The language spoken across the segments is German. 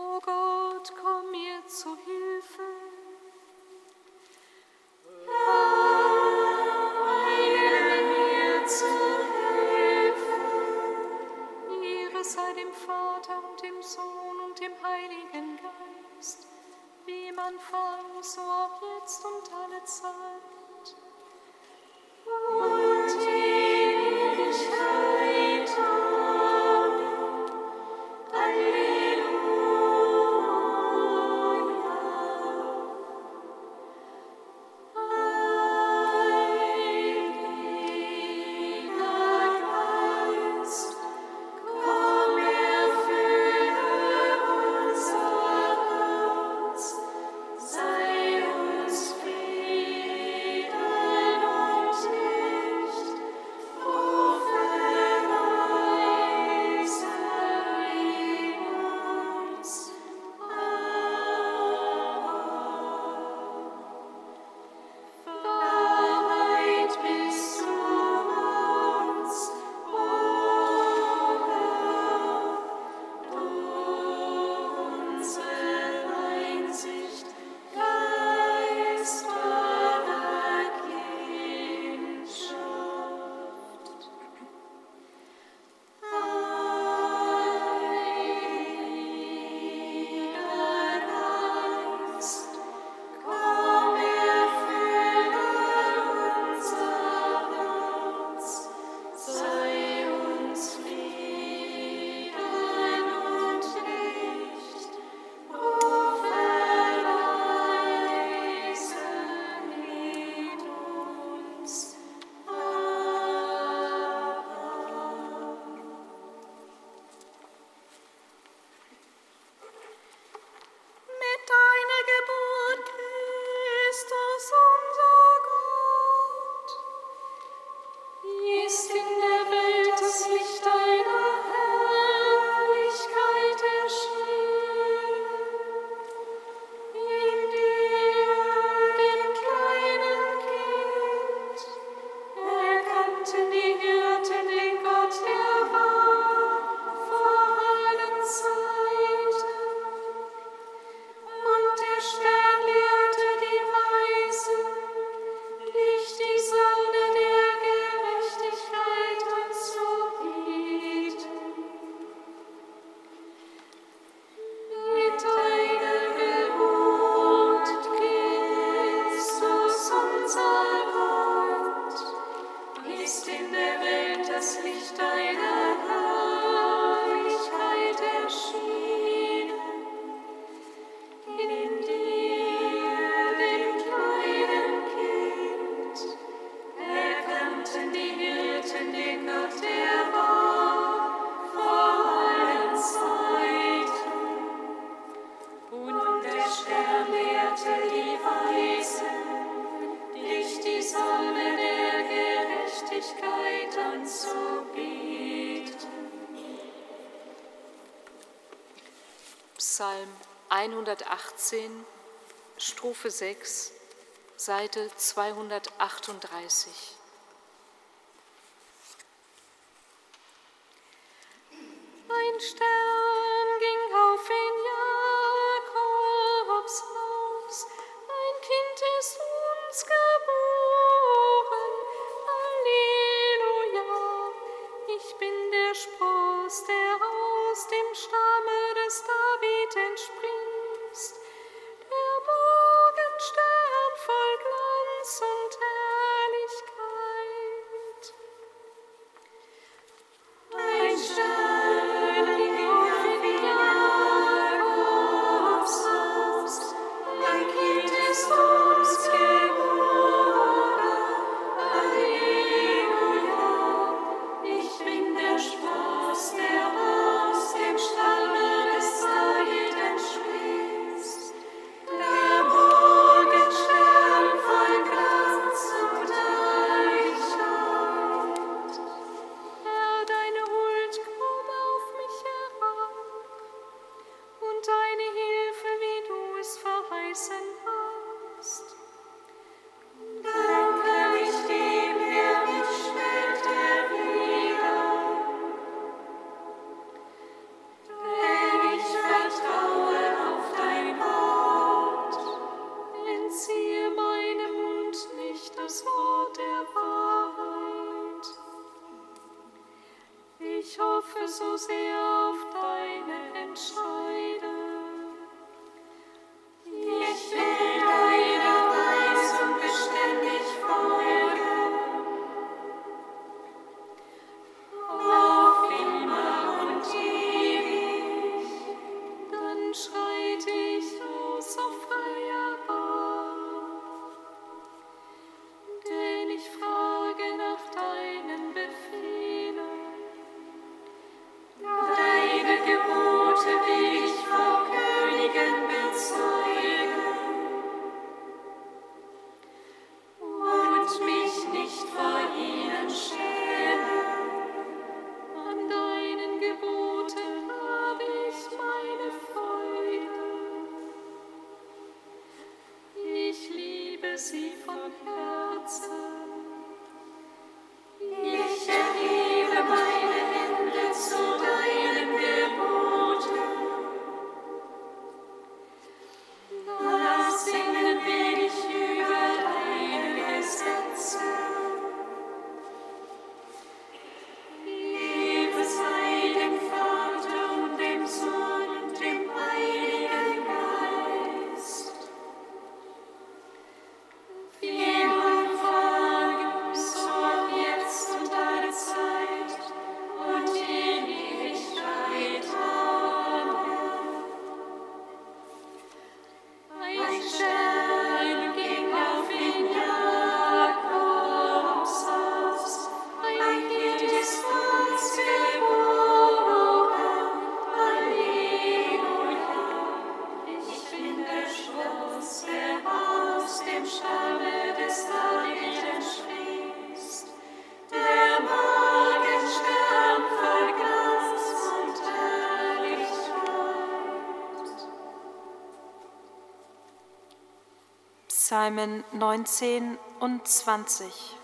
O Gott, komm mir zu Hilfe. 118, Strophe 6, Seite 238. Ein Stern. Psalmen 19 und 20.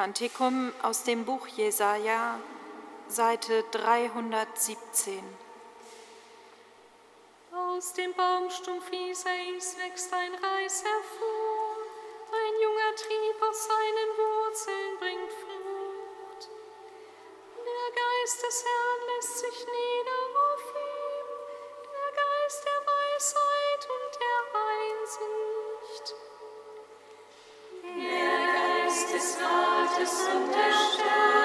Kantikum aus dem Buch Jesaja, Seite 317. Aus dem Baumstumpf Isais wächst ein Reis hervor. des Gottes und der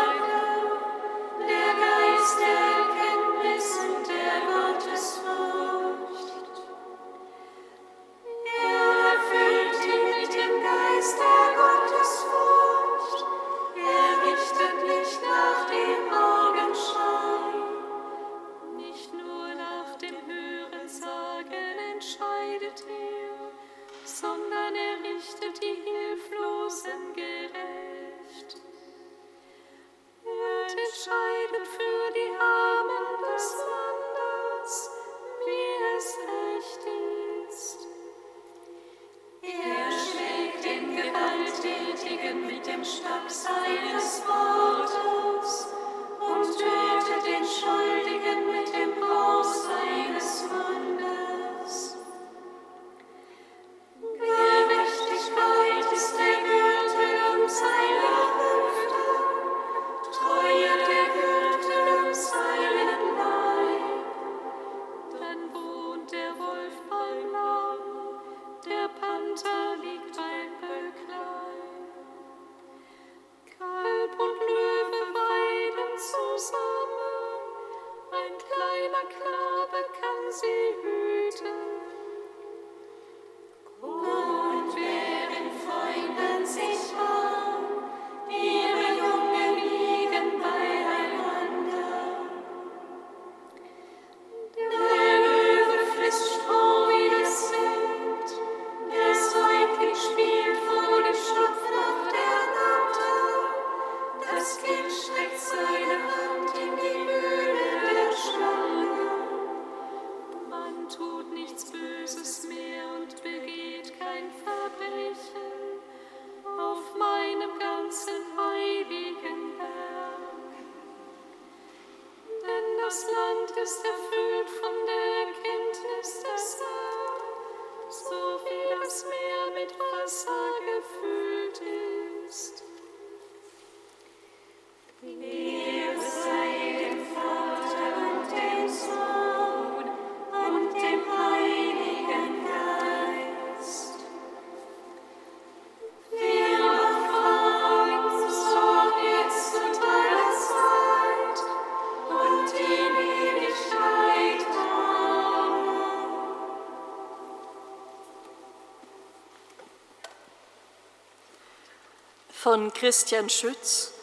Christian Schütz,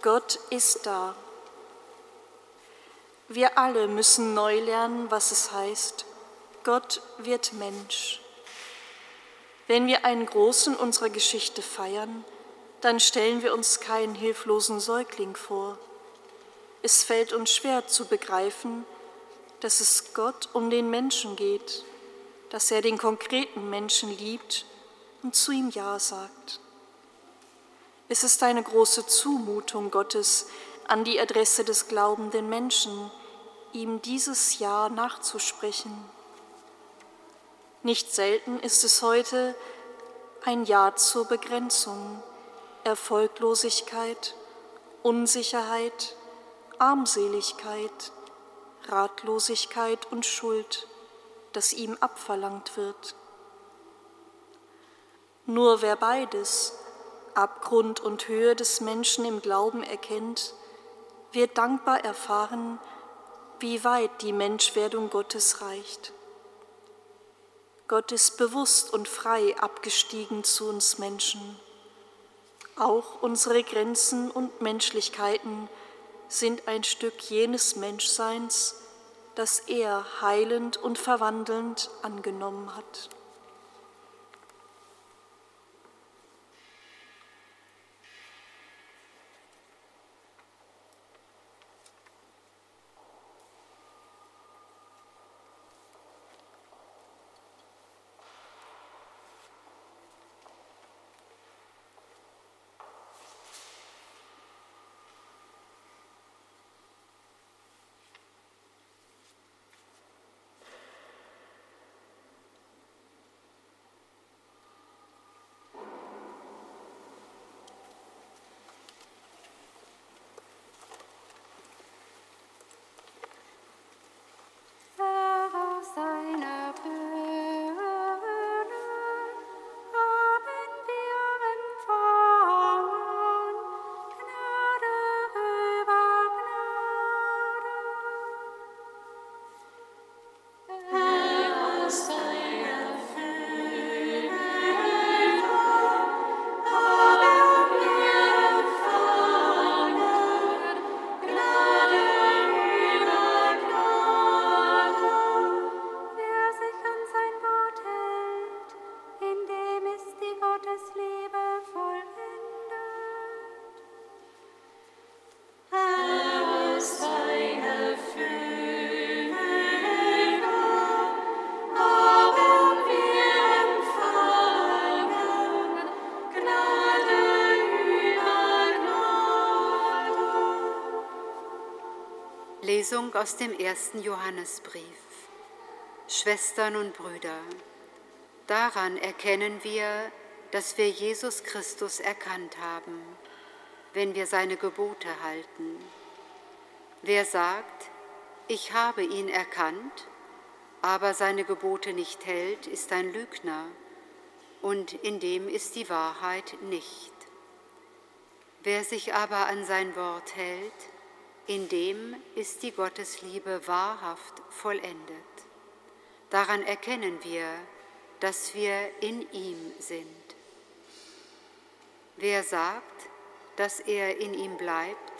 Gott ist da. Wir alle müssen neu lernen, was es heißt, Gott wird Mensch. Wenn wir einen Großen unserer Geschichte feiern, dann stellen wir uns keinen hilflosen Säugling vor. Es fällt uns schwer zu begreifen, dass es Gott um den Menschen geht, dass er den konkreten Menschen liebt und zu ihm Ja sagt. Es ist eine große Zumutung Gottes an die Adresse des glaubenden Menschen, ihm dieses Ja nachzusprechen. Nicht selten ist es heute ein Ja zur Begrenzung, Erfolglosigkeit, Unsicherheit, Armseligkeit, Ratlosigkeit und Schuld, das ihm abverlangt wird. Nur wer beides, Abgrund und Höhe des Menschen im Glauben erkennt, wird dankbar erfahren, wie weit die Menschwerdung Gottes reicht. Gott ist bewusst und frei abgestiegen zu uns Menschen. Auch unsere Grenzen und Menschlichkeiten sind ein Stück jenes Menschseins, das er heilend und verwandelnd angenommen hat. Lesung aus dem ersten Johannesbrief. Schwestern und Brüder, daran erkennen wir, dass wir Jesus Christus erkannt haben, wenn wir seine Gebote halten. Wer sagt, ich habe ihn erkannt, aber seine Gebote nicht hält, ist ein Lügner, und in dem ist die Wahrheit nicht. Wer sich aber an sein Wort hält, in dem ist die Gottesliebe wahrhaft vollendet. Daran erkennen wir, dass wir in ihm sind. Wer sagt, dass er in ihm bleibt,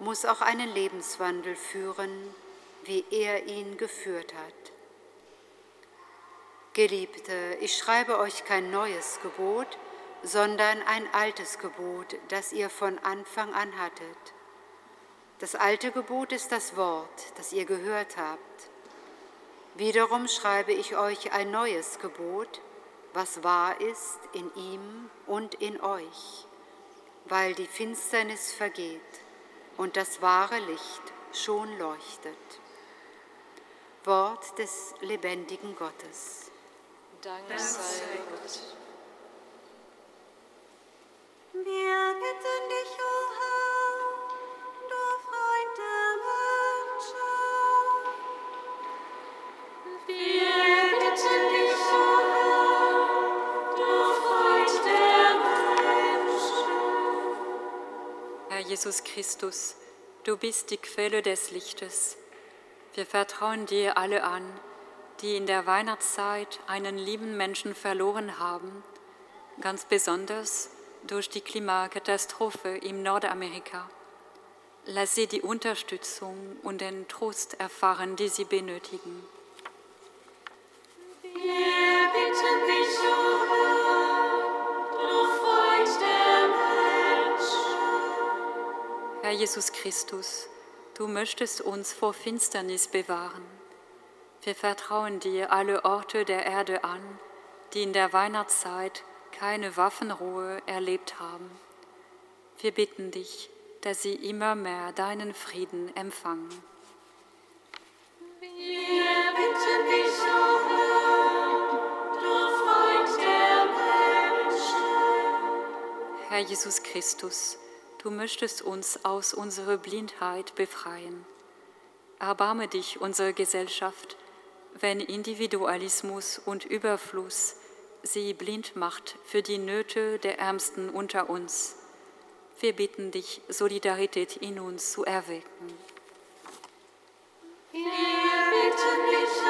muss auch einen Lebenswandel führen, wie er ihn geführt hat. Geliebte, ich schreibe euch kein neues Gebot, sondern ein altes Gebot, das ihr von Anfang an hattet. Das alte Gebot ist das Wort, das ihr gehört habt. Wiederum schreibe ich euch ein neues Gebot, was wahr ist in ihm und in euch, weil die Finsternis vergeht und das wahre Licht schon leuchtet. Wort des lebendigen Gottes. Dank sei Gott. Wir bitten dich, o Herr, Jesus Christus, du bist die Quelle des Lichtes. Wir vertrauen dir alle an, die in der Weihnachtszeit einen lieben Menschen verloren haben, ganz besonders durch die Klimakatastrophe im Nordamerika. Lass sie die Unterstützung und den Trost erfahren, die sie benötigen. Herr Jesus Christus, du möchtest uns vor Finsternis bewahren. Wir vertrauen dir alle Orte der Erde an, die in der Weihnachtszeit keine Waffenruhe erlebt haben. Wir bitten dich, dass sie immer mehr deinen Frieden empfangen. Wir bitten dich, o Herr, du Freund der Menschen. Herr Jesus Christus, du möchtest uns aus unserer Blindheit befreien. Erbarme dich unsere Gesellschaft, wenn Individualismus und Überfluss sie blind macht für die Nöte der Ärmsten unter uns. Wir bitten dich, Solidarität in uns zu erwecken. Wir bitten dich,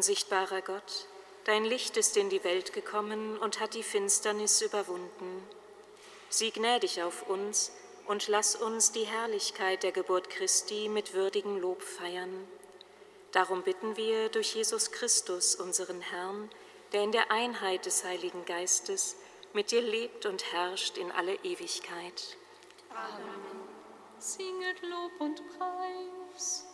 Unsichtbarer Gott, dein Licht ist in die Welt gekommen und hat die Finsternis überwunden. Sieh gnädig auf uns und lass uns die Herrlichkeit der Geburt Christi mit würdigem Lob feiern. Darum bitten wir durch Jesus Christus, unseren Herrn, der in der Einheit des Heiligen Geistes mit dir lebt und herrscht in alle Ewigkeit. Amen. Singet Lob und Preis.